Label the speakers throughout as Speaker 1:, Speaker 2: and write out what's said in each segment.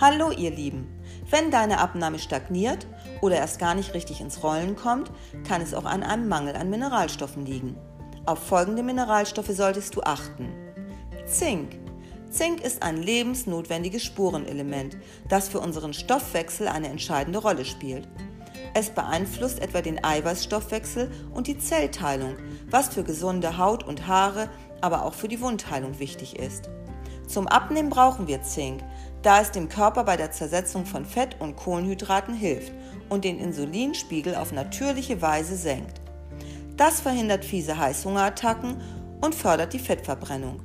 Speaker 1: Hallo ihr Lieben! Wenn deine Abnahme stagniert oder erst gar nicht richtig ins Rollen kommt, kann es auch an einem Mangel an Mineralstoffen liegen. Auf folgende Mineralstoffe solltest du achten. Zink. Zink ist ein lebensnotwendiges Spurenelement, das für unseren Stoffwechsel eine entscheidende Rolle spielt. Es beeinflusst etwa den Eiweißstoffwechsel und die Zellteilung, was für gesunde Haut und Haare, aber auch für die Wundheilung wichtig ist. Zum Abnehmen brauchen wir Zink, da es dem Körper bei der Zersetzung von Fett und Kohlenhydraten hilft und den Insulinspiegel auf natürliche Weise senkt. Das verhindert fiese Heißhungerattacken und fördert die Fettverbrennung.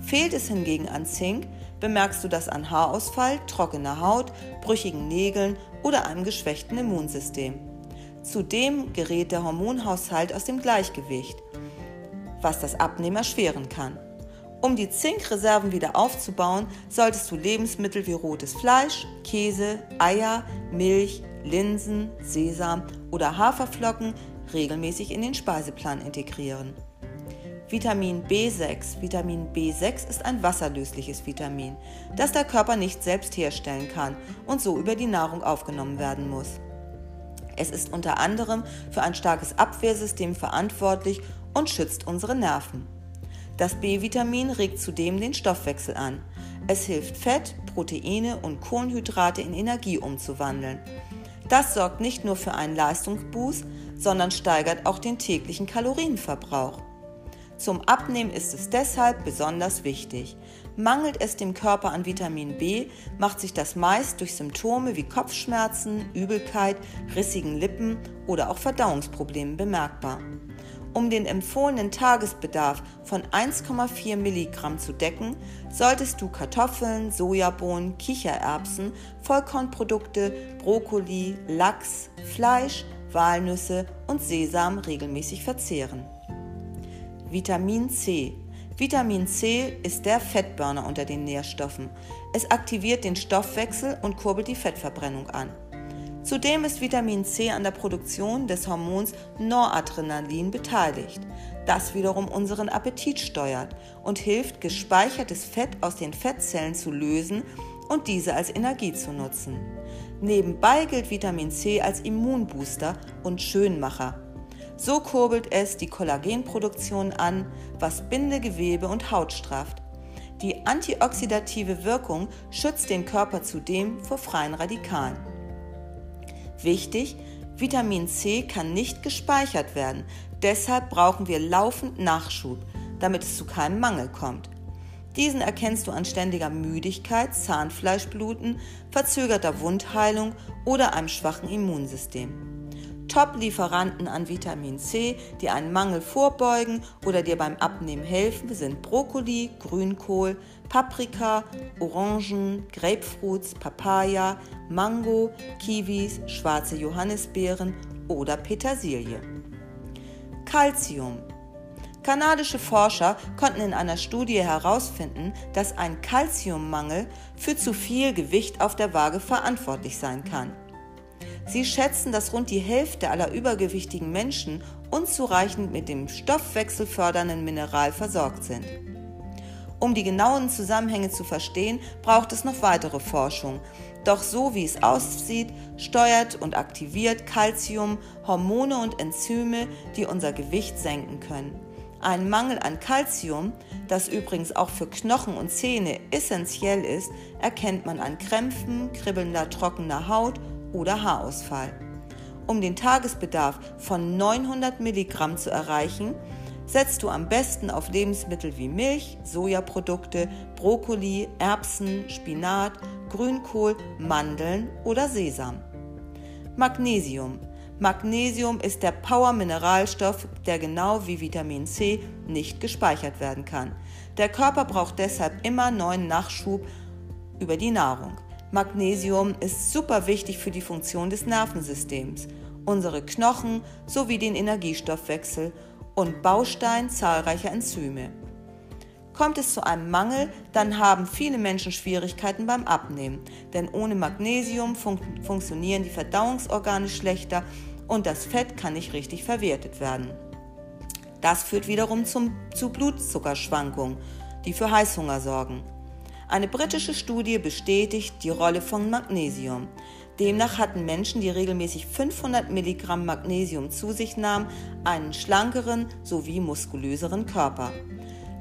Speaker 1: Fehlt es hingegen an Zink, bemerkst du das an Haarausfall, trockener Haut, brüchigen Nägeln oder einem geschwächten Immunsystem. Zudem gerät der Hormonhaushalt aus dem Gleichgewicht, was das Abnehmen erschweren kann. Um die Zinkreserven wieder aufzubauen, solltest du Lebensmittel wie rotes Fleisch, Käse, Eier, Milch, Linsen, Sesam oder Haferflocken regelmäßig in den Speiseplan integrieren. Vitamin B6. Vitamin B6 ist ein wasserlösliches Vitamin, das der Körper nicht selbst herstellen kann und so über die Nahrung aufgenommen werden muss. Es ist unter anderem für ein starkes Abwehrsystem verantwortlich und schützt unsere Nerven. Das B-Vitamin regt zudem den Stoffwechsel an. Es hilft Fett, Proteine und Kohlenhydrate in Energie umzuwandeln. Das sorgt nicht nur für einen Leistungsboost, sondern steigert auch den täglichen Kalorienverbrauch. Zum Abnehmen ist es deshalb besonders wichtig. Mangelt es dem Körper an Vitamin B, macht sich das meist durch Symptome wie Kopfschmerzen, Übelkeit, rissigen Lippen oder auch Verdauungsproblemen bemerkbar. Um den empfohlenen Tagesbedarf von 1,4 Milligramm zu decken, solltest du Kartoffeln, Sojabohnen, Kichererbsen, Vollkornprodukte, Brokkoli, Lachs, Fleisch, Walnüsse und Sesam regelmäßig verzehren. Vitamin C. Vitamin C ist der Fettburner unter den Nährstoffen. Es aktiviert den Stoffwechsel und kurbelt die Fettverbrennung an. Zudem ist Vitamin C an der Produktion des Hormons Noradrenalin beteiligt, das wiederum unseren Appetit steuert und hilft, gespeichertes Fett aus den Fettzellen zu lösen und diese als Energie zu nutzen. Nebenbei gilt Vitamin C als Immunbooster und Schönmacher. So kurbelt es die Kollagenproduktion an, was Bindegewebe und Haut strafft. Die antioxidative Wirkung schützt den Körper zudem vor freien Radikalen. Wichtig, Vitamin C kann nicht gespeichert werden, deshalb brauchen wir laufend Nachschub, damit es zu keinem Mangel kommt. Diesen erkennst du an ständiger Müdigkeit, Zahnfleischbluten, verzögerter Wundheilung oder einem schwachen Immunsystem. Top-Lieferanten an Vitamin C, die einen Mangel vorbeugen oder dir beim Abnehmen helfen, sind Brokkoli, Grünkohl, Paprika, Orangen, Grapefruits, Papaya, Mango, Kiwis, schwarze Johannisbeeren oder Petersilie. Calcium. Kanadische Forscher konnten in einer Studie herausfinden, dass ein Calciummangel für zu viel Gewicht auf der Waage verantwortlich sein kann. Sie schätzen, dass rund die Hälfte aller übergewichtigen Menschen unzureichend mit dem stoffwechselfördernden Mineral versorgt sind. Um die genauen Zusammenhänge zu verstehen, braucht es noch weitere Forschung. Doch so wie es aussieht, steuert und aktiviert Calcium Hormone und Enzyme, die unser Gewicht senken können. Ein Mangel an Calcium, das übrigens auch für Knochen und Zähne essentiell ist, erkennt man an Krämpfen, kribbelnder trockener Haut oder Haarausfall. Um den Tagesbedarf von 900 Milligramm zu erreichen, setzt du am besten auf Lebensmittel wie Milch, Sojaprodukte, Brokkoli, Erbsen, Spinat, Grünkohl, Mandeln oder Sesam. Magnesium. Magnesium ist der Power-Mineralstoff, der genau wie Vitamin C nicht gespeichert werden kann. Der Körper braucht deshalb immer neuen Nachschub über die Nahrung. Magnesium ist super wichtig für die Funktion des Nervensystems, unsere Knochen sowie den Energiestoffwechsel und Baustein zahlreicher Enzyme. Kommt es zu einem Mangel, dann haben viele Menschen Schwierigkeiten beim Abnehmen, denn ohne Magnesium fun funktionieren die Verdauungsorgane schlechter und das Fett kann nicht richtig verwertet werden. Das führt wiederum zum, zu Blutzuckerschwankungen, die für Heißhunger sorgen. Eine britische Studie bestätigt die Rolle von Magnesium. Demnach hatten Menschen, die regelmäßig 500 Milligramm Magnesium zu sich nahmen, einen schlankeren sowie muskulöseren Körper.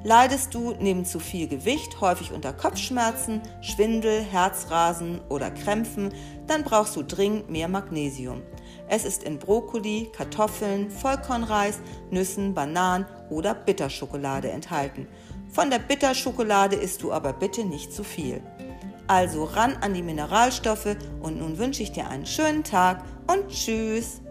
Speaker 1: Leidest du neben zu viel Gewicht häufig unter Kopfschmerzen, Schwindel, Herzrasen oder Krämpfen, dann brauchst du dringend mehr Magnesium. Es ist in Brokkoli, Kartoffeln, Vollkornreis, Nüssen, Bananen oder Bitterschokolade enthalten. Von der Bitterschokolade isst du aber bitte nicht zu viel. Also ran an die Mineralstoffe und nun wünsche ich dir einen schönen Tag und tschüss.